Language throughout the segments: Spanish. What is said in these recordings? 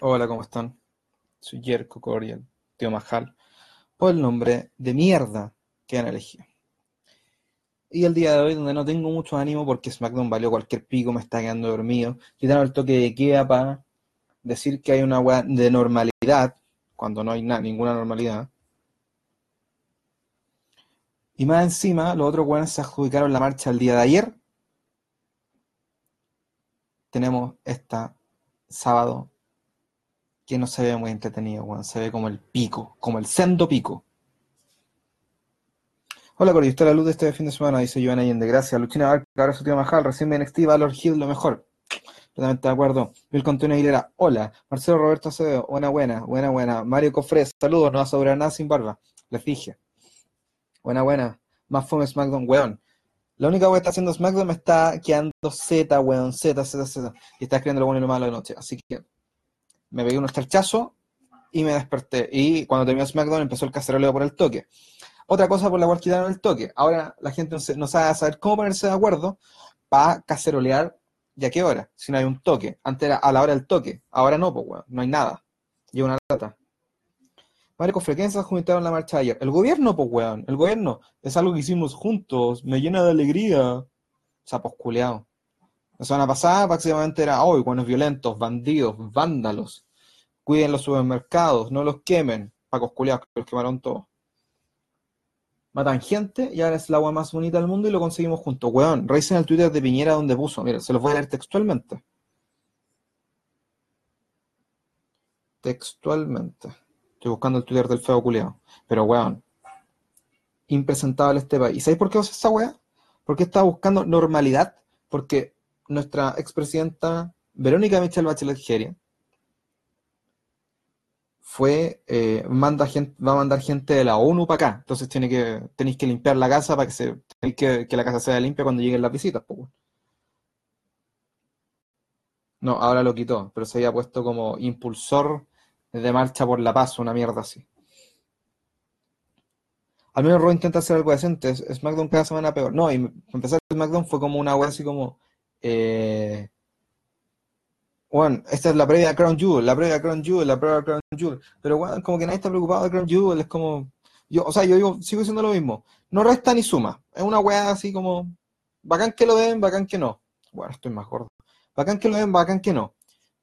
Hola, ¿cómo están? Soy Jerko Coriel, tío Majal, por el nombre de mierda que han elegido. Y el día de hoy, donde no tengo mucho ánimo porque SmackDown valió cualquier pico, me está quedando dormido, quitaron el toque de queda para decir que hay una weá de normalidad, cuando no hay ninguna normalidad. Y más encima, los otros weones se adjudicaron la marcha el día de ayer. Tenemos esta sábado que no se ve muy entretenido, weón. Se ve como el pico, como el sendo pico. Hola, Cori, está la luz de este fin de semana, dice Joana Allende. Gracias. Luchina Barca, ahora su tío Majal, recién me NXT, Valor Hill, lo mejor. Totalmente de acuerdo. Bill Contonio Aguilera, hola. Marcelo Roberto Acevedo, buena, buena, buena, buena. Mario Cofres, saludos, no va a sobrar nada sin barba. Les dije. Buena, buena. Más fome SmackDown, weón. La única que está haciendo SmackDown me está quedando Z, weón, Z, Z, Z. Y está escribiendo lo bueno y lo malo de noche. Así que me pegué un esterchazo y me desperté. Y cuando terminó SmackDown empezó el caceroleo por el toque. Otra cosa por la cual quitaron el toque. Ahora la gente no sabe saber cómo ponerse de acuerdo para cacerolear y a qué hora, si no hay un toque. Antes era a la hora del toque, ahora no, pues weón, no hay nada. Y una lata. Marco Frecuencia juntaron la marcha ayer. El gobierno, pues weón, el gobierno es algo que hicimos juntos, me llena de alegría. Sapos culeados. La semana pasada básicamente era hoy, buenos violentos, bandidos, vándalos. Cuiden los supermercados, no los quemen. Pacos culiados que los quemaron todos. Matan gente y ahora es la agua más bonita del mundo y lo conseguimos juntos. Weón, revisen el Twitter de Piñera donde puso. Mira, se los voy a leer textualmente. Textualmente. Estoy buscando el Twitter del feo culiado. Pero weón, impresentable este país. ¿Y sabéis por qué hace esa weá? Porque está buscando normalidad. Porque nuestra expresidenta Verónica Michelle Bachelet Geria fue, eh, manda gente, va a mandar gente de la ONU para acá. Entonces tiene que, tenéis que limpiar la casa para que se, que, que la casa sea limpia cuando lleguen las visitas. No, ahora lo quitó, pero se había puesto como impulsor de marcha por la paz, una mierda así. Al menos Raw intenta hacer algo decente. SmackDown cada semana peor. No, y empezar SmackDown fue como una wea así como eh, bueno, esta es la previa de Crown Jewel, la previa de Crown Jewel, la previa de Crown Jewel. Pero bueno, como que nadie está preocupado de Crown Jewel, es como. Yo, o sea, yo digo, sigo diciendo lo mismo. No resta ni suma. Es una weá así como. Bacán que lo den, bacán que no. Bueno, estoy más gordo. Bacán que lo den, bacán que no.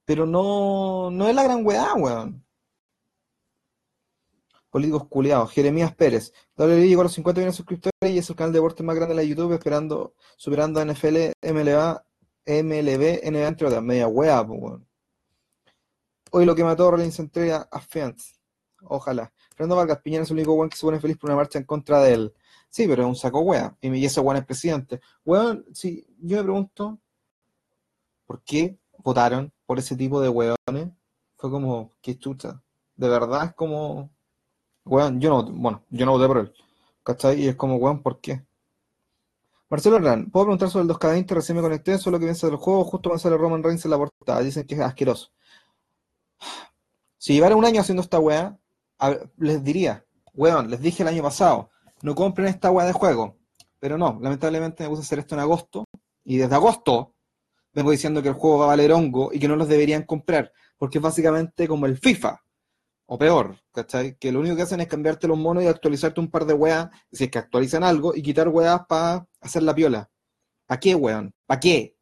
Pero no, no es la gran weá, weón. Políticos culiados. Jeremías Pérez. WWE llegó a los 50 millones suscriptores y es el canal de deporte más grande de la YouTube, esperando, superando a NFL, MLA MLB, NBA, entre otras, media wea, pues, Hoy lo que mató a Rollins entrega a Fans. Ojalá. Fernando Vargas Piñera es el único weón que se pone feliz por una marcha en contra de él. Sí, pero es un saco wea. Y ese weón es presidente. Weón, sí, yo me pregunto, ¿por qué votaron por ese tipo de weones? Fue como, qué chucha. De verdad es como, weón, yo no, bueno, yo no voté por él. ¿Cachai? Y es como, weón, ¿por qué? Marcelo Hernán, puedo preguntar sobre el 2K20, recién me conecté, solo que piensa del juego, justo cuando sale Roman Reigns en la portada, dicen que es asqueroso. Si llevara un año haciendo esta weá, les diría, weón, les dije el año pasado, no compren esta weá de juego. Pero no, lamentablemente me puse a hacer esto en agosto, y desde agosto vengo diciendo que el juego va a valer hongo y que no los deberían comprar, porque es básicamente como el FIFA. O peor, ¿cachai? Que lo único que hacen es cambiarte los monos y actualizarte un par de weas, si es que actualizan algo, y quitar weas para hacer la piola. ¿Para qué, weón? ¿Para qué?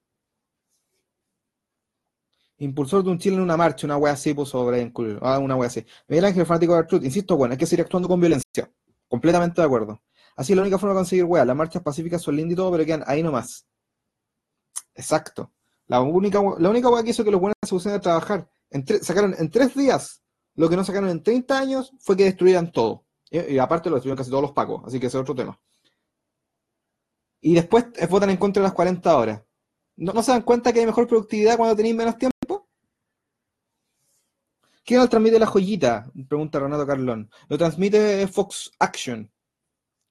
Impulsor de un Chile en una marcha, una wea así, puso incluir. Ah, una wea así. Miguel Ángel, fanático de Truth. Insisto, bueno, hay que seguir actuando con violencia. Completamente de acuerdo. Así es la única forma de conseguir weas. Las marchas pacíficas son lindas y todo, pero quedan ahí nomás. Exacto. La única, la única wea que hizo que los buenos se pusieran a trabajar, sacaron en tres días lo que no sacaron en 30 años fue que destruyeran todo. Y, aparte lo destruyeron casi todos los pacos, así que ese es otro tema. Y después votan en contra de las 40 horas. ¿No, se dan cuenta que hay mejor productividad cuando tenéis menos tiempo? ¿Quién lo transmite la joyita? Pregunta Renato Carlón. Lo transmite Fox Action,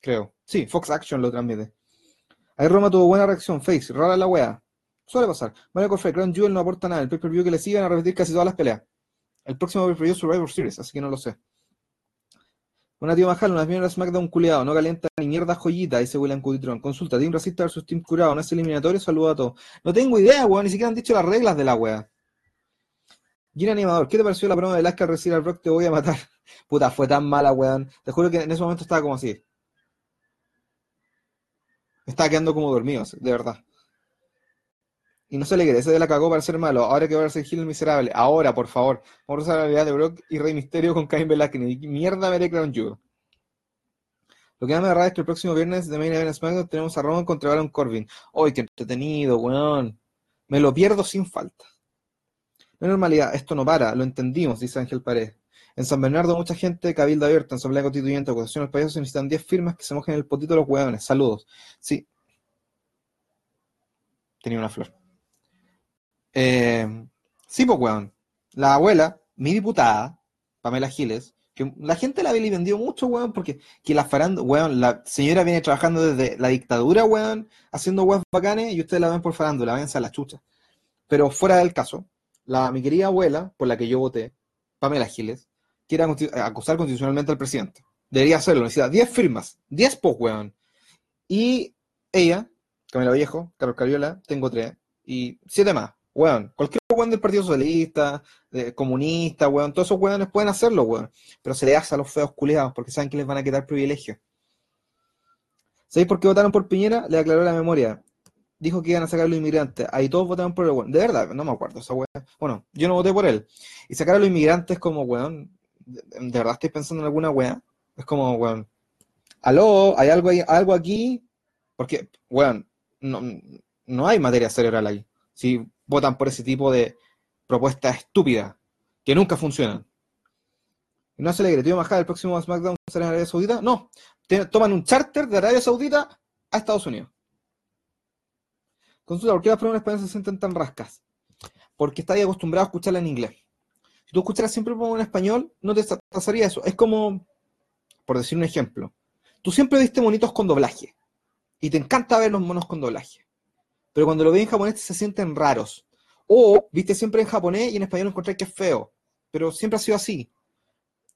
creo. Sí, Fox Action lo transmite. Ahí Roma tuvo buena reacción, Face, rara la wea. Suele pasar. Mario Corfrey, Crown Jewel no aporta nada. El pay-per-view que le siguen a repetir casi todas las peleas. El próximo pay Survivor Series, así que no lo sé. Una tío Majal, una de SmackDown culiado, no calienta ni mierda joyita, dice William Cuditron. Consulta, Team Racista versus Team Curado, no es eliminatorio, saludo a todos. No tengo idea, weón, ni siquiera han dicho las reglas de la wea. Gina Animador, ¿qué te pareció la broma de Alaska al recibir al Brock? Te voy a matar. Puta, fue tan mala, weón. Te juro que en ese momento estaba como así. Estaba quedando como dormido, de verdad. Y no se le cree, ese de la cagó para ser malo. Ahora que va a ser Gil el miserable. Ahora, por favor. Vamos a usar la realidad de Brock y Rey Misterio con Cain Velasquez. Mierda, veré Crown Jewel. Lo que más me agarra es que el próximo viernes de Main Event SmackDown tenemos a Roman contra Baron Corbin. ¡Ay, qué entretenido, weón! Me lo pierdo sin falta. No normalidad, esto no para, lo entendimos, dice Ángel Pared. En San Bernardo mucha gente, cabildo abierto, en Asamblea Constituyente, acusación al payaso, se necesitan 10 firmas que se mojen el potito de los hueones. Saludos. Sí. Tenía una flor. Eh, sí, pues, weón. La abuela, mi diputada, Pamela Giles, que la gente la vendió mucho, weón, porque que la farando, weón, la señora viene trabajando desde la dictadura, weón, haciendo weón bacanes, y ustedes la ven por farándula, váyanse a la chucha. Pero fuera del caso, la, mi querida abuela, por la que yo voté, Pamela Giles, quiere acusar constitucionalmente al presidente. Debería hacerlo, necesita 10 firmas, 10 post, weón. Y ella, Camila Viejo, Carlos Cariola, tengo 3, y 7 más. Weón, cualquier weón del Partido Socialista, comunista, weón, todos esos weones pueden hacerlo, weón. Pero se le hace a los feos culiados porque saben que les van a quitar privilegios. ¿Sabéis por qué votaron por Piñera? Le aclaró la memoria. Dijo que iban a sacar a los inmigrantes. Ahí todos votaron por el weón. De verdad, no me acuerdo esa weón. Bueno, yo no voté por él. Y sacar a los inmigrantes como weón. ¿De, verdad estoy pensando en alguna weón? Es como, weón. Aló, ¿hay algo, ahí, algo aquí? Porque, weón, no, no hay materia cerebral ahí. Si votan por ese tipo de propuestas estúpidas que nunca funcionan. Se le cree, bajar el próximo SmackDown en Arabia Saudita? No, toman un charter de Arabia Saudita a Estados Unidos. Consulta, ¿por qué las pruebas en español se sienten tan rascas? Porque estáis acostumbrado a escucharla en inglés. Si tú escucharas siempre en español, no te pasaría eso. Es como, por decir un ejemplo, tú siempre viste monitos con doblaje. Y te encanta ver los monos con doblaje pero cuando lo ves en japonés se sienten raros. O viste siempre en japonés y en español encontré que es feo, pero siempre ha sido así.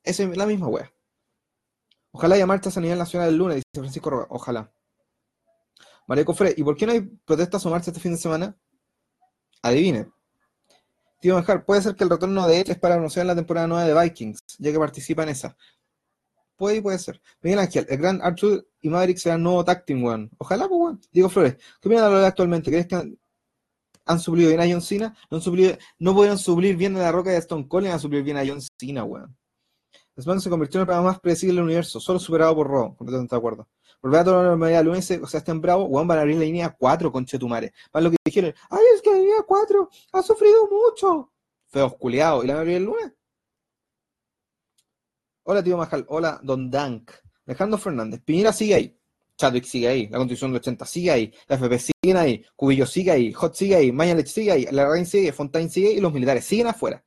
Esa es la misma wea. Ojalá haya marchas a nivel nacional el lunes, dice Francisco Roca. Ojalá. María Cofre, ¿y por qué no hay protestas o marchas este fin de semana? Adivine. Tío Manjar, puede ser que el retorno de él es para anunciar la temporada nueva de Vikings, ya que participa en esa. Puede y puede ser. Miguel Ángel, el gran Arthur y Maverick serán nuevo tag team, weón. Ojalá, pues, weón. Diego Flores, ¿qué opinas de lo de actualmente? ¿Crees que han, suplido bien a John Cena? No, han no pudieron suplir bien a La Roca a Stone Cold, han suplir bien a John Cena, weón. Después se convirtió en el programa más predecible del universo, solo superado por Raw, completamente de acuerdo. Volver a toda la normalidad lunes, o sea, estén bravo, weón, van a abrir la línea 4 con Chetumare. Van lo que dijeron, ay, es que la línea 4 ha sufrido mucho. Feos culiados, ¿y la van a lunes? Hola, tío Majal. Hola, Don Dank. Alejandro Fernández. Piñera sigue ahí. Chadwick sigue ahí. La Constitución del 80 sigue ahí. La FP sigue ahí. Cubillo sigue ahí. Hot sigue ahí. Mañalich sigue ahí. La Rein sigue. Fontaine sigue y los militares siguen afuera.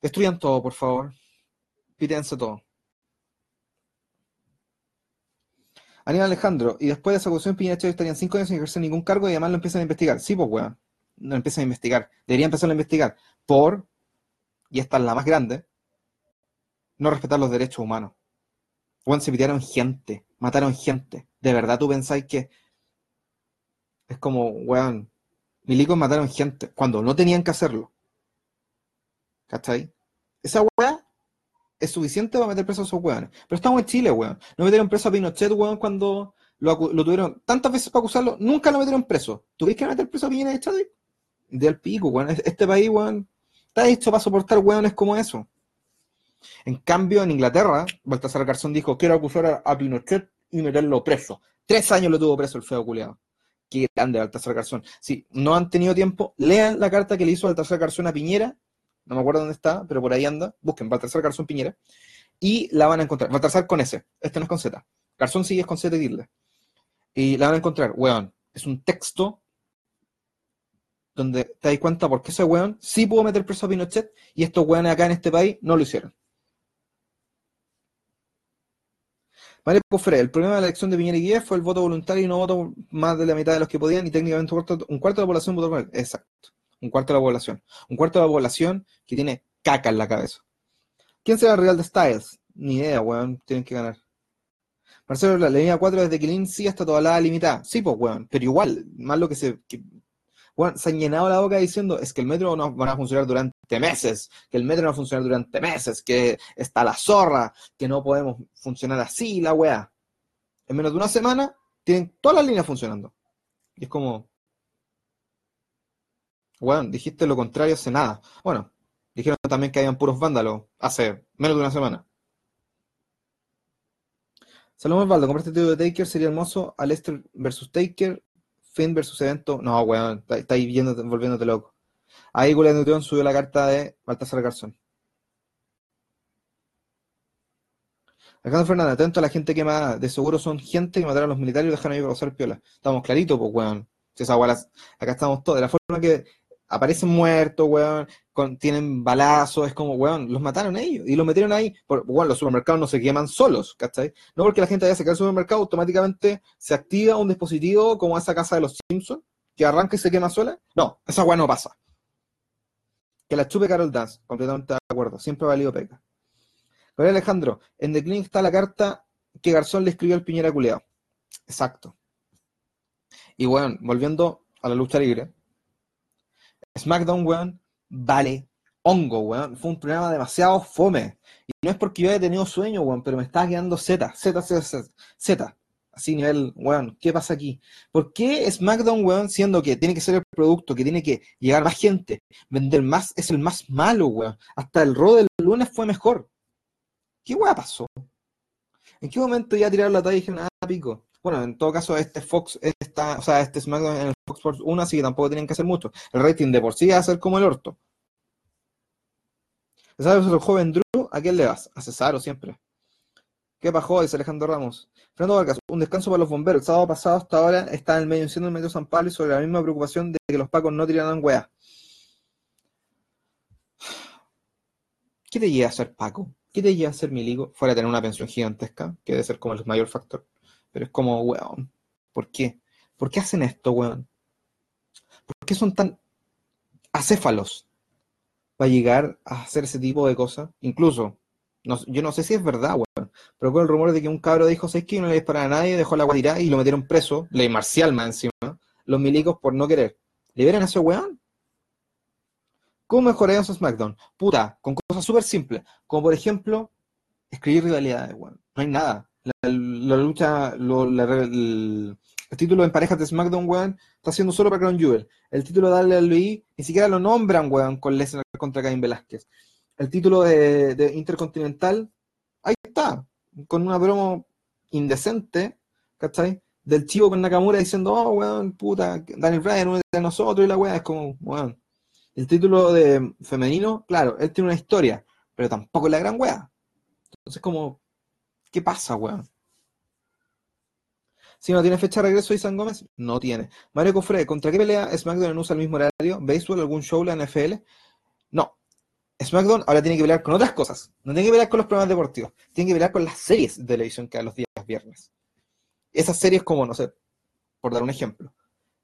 Destruyan todo, por favor. Pítense todo. Aníbal Alejandro, y después de esa acusación, Piñera Chávez estarían cinco años sin ejercer ningún cargo y además lo empiezan a investigar. Sí, pues, weón. No empiezan a investigar. Deberían empezar a investigar por, y esta es la más grande, no respetar los derechos humanos. Juan, se pidieron gente, mataron gente. ¿De verdad tú pensáis que es como, weón, milicos mataron gente cuando no tenían que hacerlo? ¿Cachai? Esa weá es suficiente para meter preso a esos weones. Pero estamos en Chile, weón. No metieron preso a Pinochet, weón, cuando lo, tuvieron tantas veces para acusarlo, nunca lo metieron preso. ¿Tuviste que meter preso a Piñera de Chadwick? Del pico, weón. Este país, weón, está hecho para soportar weones como eso. En cambio, en Inglaterra, Baltasar Garzón dijo, quiero acusar a, Pinochet y meterlo preso. Tres años lo tuvo preso el feo culiado. Qué grande Baltasar Garzón. Si no han tenido tiempo, lean la carta que le hizo Baltasar Garzón a Piñera. No me acuerdo dónde está, pero por ahí anda. Busquen Baltasar Garzón Piñera. Y la van a encontrar. Baltasar con S. Este no es con Z. Garzón sigue es con Z y Y la van a encontrar. Weón. Es un texto donde te das cuenta por qué ese weón sí pudo meter preso a Pinochet y estos weones acá en este país no lo hicieron. María Cofre, el problema de la elección de Piñera y Guía fue el voto voluntario y no votó más de la mitad de los que podían y técnicamente un cuarto, de la población votó por él. Exacto. Un cuarto de la población. Un cuarto de la población que tiene caca en la cabeza. ¿Quién será el Real de Styles? Ni idea, weón. Tienen que ganar. Marcelo, la línea 4 desde Killing sí hasta toda la limitada. Sí, pues, weón. Pero igual, más lo que se. Weón, se han llenado la boca diciendo es que el metro no va a funcionar durante meses, que el metro no va a funcionar durante meses, que está la zorra, que no podemos funcionar así, la weá. En menos de una semana tienen todas las líneas funcionando. Y es como, weón, dijiste lo contrario hace nada. Bueno, dijeron también que habían puros vándalos hace menos de una semana. Salomón Osvaldo, compraste el título de Taker, sería hermoso. Alester versus Taker, Finn versus evento. No, weón, está, está ahí viéndote, volviéndote loco. Ahí Julián Newton subió la carta de Baltasar Garzón. Alejandro Fernández, atento a la gente que mata. De seguro son gente que mataron a los militares y dejaron ahí pasar piola. Estamos claritos, pues, weón. Si esa las- acá estamos todos. De la forma que aparecen muertos, weón, tienen balazos, es como, weón, los mataron ellos y los metieron ahí. Por, weón, los supermercados no se queman solos, ¿cachai? No porque la gente vaya a el supermercado, automáticamente se activa un dispositivo como esa casa de los Simpsons, que arranca y se quema sola. No, esa weá no pasa. Que la chupe Carol Dance, completamente de acuerdo, siempre ha valido peca. Gabriel Alejandro, en The Clinic está la carta que Garzón le escribió al Piñera culeado. Exacto. Y bueno, volviendo a la lucha libre, SmackDown, weón, vale hongo, weón. Fue un programa demasiado fome. Y no es porque yo haya tenido sueño, weón, pero me estaba quedando Z, Z, Z, Z, Z. Así nivel, weón, ¿qué pasa aquí? ¿Por qué SmackDown, weón, siendo que tiene que ser el producto, que tiene que llegar más gente, vender más, es el más malo, weón? Hasta el Raw del lunes fue mejor. ¿Qué weá pasó? ¿En qué momento ya tiraron la talla y dijeron, ah, pico? Bueno, en todo caso, este Fox está, o sea, este SmackDown en el Fox 1, así que tampoco tienen que hacer mucho. El rating de por sí va a ser como el orto. ¿Sabes el joven Drew? ¿A quién le vas? A Cesaro siempre. ¿Qué pasó? Dice Alejandro Ramos. Fernando Vargas, un descanso para los bomberos. El sábado pasado hasta ahora está en el medio enciendo el metro San Pablo y sobre la misma preocupación de que los pacos no tiraran weá. ¿Qué te lleva a ser Paco? ¿Qué te lleva a ser milico? Fuera de tener una pensión gigantesca, que debe ser como el mayor factor. Pero es como, weón, ¿por qué? ¿Por qué hacen esto, weón? ¿Por qué son tan acéfalos para llegar a hacer ese tipo de cosas? Incluso, no, yo no sé si es verdad, weón, pero con el rumor de que un cabro dijo, ¿sabes qué? No le disparan a nadie, dejó la agua tirada y lo metieron preso, ley marcial más encima, los milicos por no querer. ¿Liberan a ese weón? ¿Cómo mejoraríamos a SmackDown? Puta, con cosas súper simples, como por ejemplo, escribir rivalidades. No hay nada. La, lucha, lo- la- el título en parejas de SmackDown, weón, está siendo solo para Crown Jewel. El título de WWE ni siquiera lo nombran, weón, con Lesnar contra Cain Velázquez. El título de, Intercontinental, ahí está, con una promo indecente, ¿cachai? Del chivo con Nakamura diciendo, oh, weón, puta, Daniel Bryan, uno de nosotros, y la weá es como, weón. El título de femenino, claro, él tiene una historia, pero tampoco es la gran weá. Entonces, como, ¿qué pasa, weón? Si no tiene fecha de regreso Isan Gómez, no tiene. Mario Cofre, ¿contra qué pelea SmackDown usa el mismo horario? ¿Béisbol, algún show, la NFL? No. SmackDown ahora tiene que pelear con otras cosas. No tiene que pelear con los programas deportivos. Tiene que pelear con las series de televisión que dan los días viernes. Esas series como, no sé, por dar un ejemplo,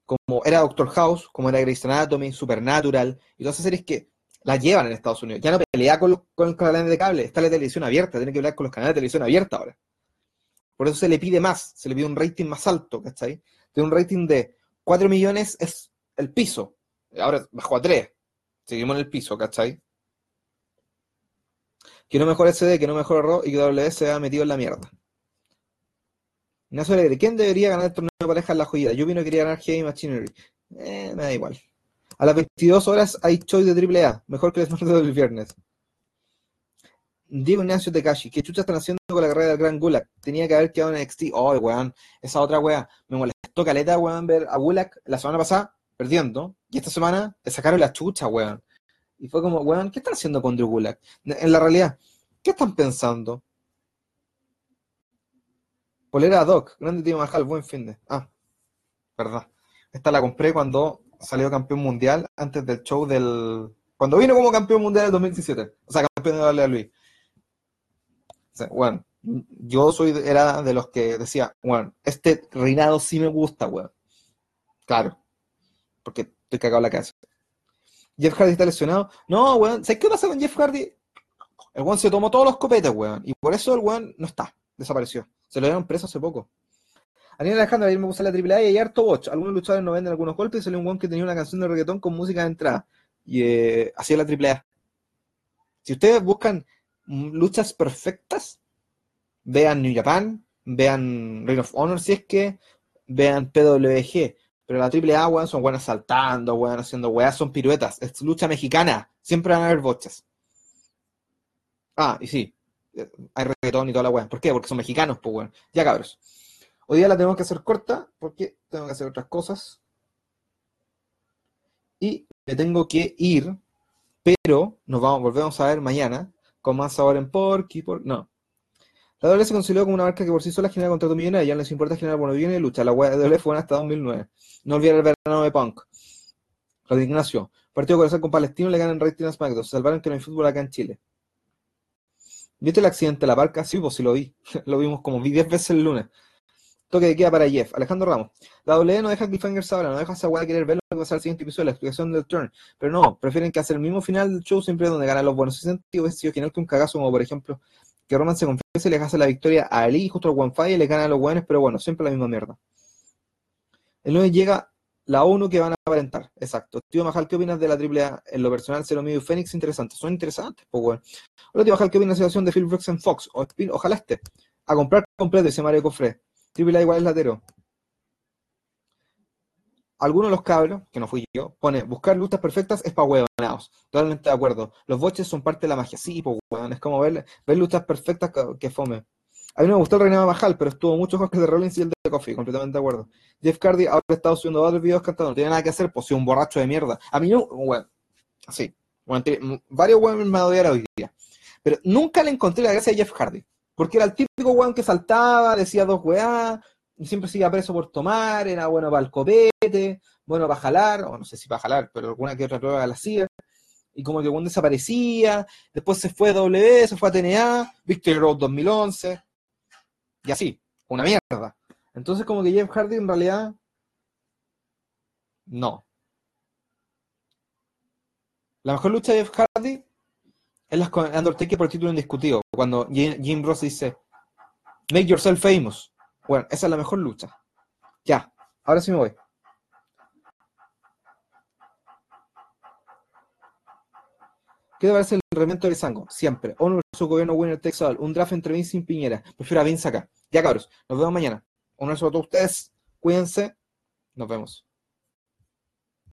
como era Doctor House, como era Grey's Anatomy, Supernatural, y todas esas series que la llevan en Estados Unidos. Ya no pelea con, los, con el canal de cable, está la televisión abierta, tiene que pelear con los canales de televisión abierta ahora. Por eso se le pide más, se le pide un rating más alto, ¿cachai? De un rating de 4 millones es el piso. Ahora bajó a 3. Seguimos en el piso, ¿cachai? Que no mejore SD, que no mejore RAW y que WS se ha metido en la mierda. Ignacio Alegre, ¿quién debería ganar el torneo de pareja en la joyita? Yo vino quería ganar Heavy Machinery. Eh, me da igual. A las 22 horas hay choice de AAA, mejor que el SmackDown del viernes. Diego Ignacio Tekashi, ¿qué chucha están haciendo con la carrera del Gran Gulag? Tenía que haber quedado en NXT. Oh, weón, esa otra weá. Me molestó caleta, weón, ver a Gulag la semana pasada perdiendo. Y esta semana le sacaron la chucha, weón. Y fue como, weón, ¿qué están haciendo con Drew Gulag? En la realidad, ¿qué están pensando? Polera Doc, grande tío Majal, buen fin de. Ah, verdad. Esta la compré cuando salió campeón mundial, antes del show del. Cuando vino como campeón mundial en 2017. O sea, campeón de WWE. O bueno, yo soy, era de los que decía, bueno, este reinado sí me gusta, weón. Claro. Porque estoy cagado en la casa. Jeff Hardy está lesionado. No, weón. ¿Sabes qué pasa con Jeff Hardy? El weón se tomó todos los copetes, weón. Y por eso el weón no está. Desapareció. Se lo dieron preso hace poco. Daniel Alejandro, ayer me puse la AAA y hay harto watch. Algunos luchadores no venden algunos golpes y salió un guan que tenía una canción de reggaetón con música de entrada. Y eh, así es la AAA. Si ustedes buscan luchas perfectas, vean New Japan, vean Ring of Honor si es que, vean PWG. Pero la AAA, weón, son buenas saltando, weón, haciendo weas, son piruetas. Es lucha mexicana. Siempre van a haber bochas. Ah, y sí, hay reggaetón y toda la weá. ¿Por qué? Porque son mexicanos, pues weón. Ya cabros. Hoy día la tenemos que hacer corta porque tengo que hacer otras cosas. Y me tengo que ir, pero nos vamos, volvemos a ver mañana con más sabor en Porky. Por... No. La doble se consideró como una marca que por sí sola genera contrato millonario. Ya no les importa generar buenos bienes de lucha. La doble fue hasta 2009. No olviden el verano de Punk. La Ignacio. Partido corazón con Palestino le ganan rating a SmackDown. Se salvaron que no hay fútbol acá en Chile. ¿Viste el accidente de la parca? Sí, pues sí lo vi. lo vimos como vi 10 veces el lunes. Toque de queda para Jeff. Alejandro Ramos. La W no deja Cliffhangers ahora, no deja esa weá querer ver lo que va a ser el siguiente episodio, la explicación del turn. Pero no, prefieren que hacer el mismo final del show siempre donde ganan los buenos. Se sentido vestido genial que un cagazo, como por ejemplo, que Roman se confiese y le hace la victoria a Ali, justo al One Fire y le gana a los buenos, pero bueno, siempre la misma mierda. El 9 llega la ONU que van a aparentar. Exacto. Tío Majal, ¿qué opinas de la AAA? En lo personal, Cero Medio y Fénix, interesantes. Son interesantes, pues bueno. Hola, tío Majal, ¿qué opinas de la situación de Phil Brooks en Fox? ojalá esté. A comprar completo, dice Mario Cofre. AAA igual es latero algunos de los cabros, que no fui yo, pone, buscar luchas perfectas es para huevonados. Totalmente de acuerdo. Los boches son parte de la magia. Sí, pues huevón, es como ver, ver luchas perfectas que, fome. A mí me gustó el reinado Bajal, pero estuvo mucho mejor que de Rollins y el de Coffee, completamente de acuerdo. Jeff Cardi ahora estado subiendo varios videos cantando, no tiene nada que hacer, pues si un borracho de mierda. A mí no, bueno, así. Bueno, varios huevos me odiaron hoy día. Pero nunca le encontré la gracia a Jeff Hardy. Porque era el típico hueón que saltaba, decía dos weá, siempre se preso por tomar, era bueno para el copete, bueno para jalar, o no sé si para jalar, pero alguna que otra prueba la hacía, y como que cuando desaparecía, después se fue a W, se fue a TNA, Victory Road 2011, y así, una mierda. Entonces como que Jeff Hardy en realidad, no. La mejor lucha de Jeff Hardy es la con Undertaker por título indiscutido, cuando Jim Ross dice, make yourself famous. Bueno, esa es la mejor lucha. Ya, ahora sí me voy. ¿Qué te parece el revento de Sango? Siempre. Honor su gobierno winner takes Un draft entre Vince y Piñera. Prefiero a Vince acá. Ya cabros, nos vemos mañana. Un abrazo a todos ustedes. Cuídense. Nos vemos.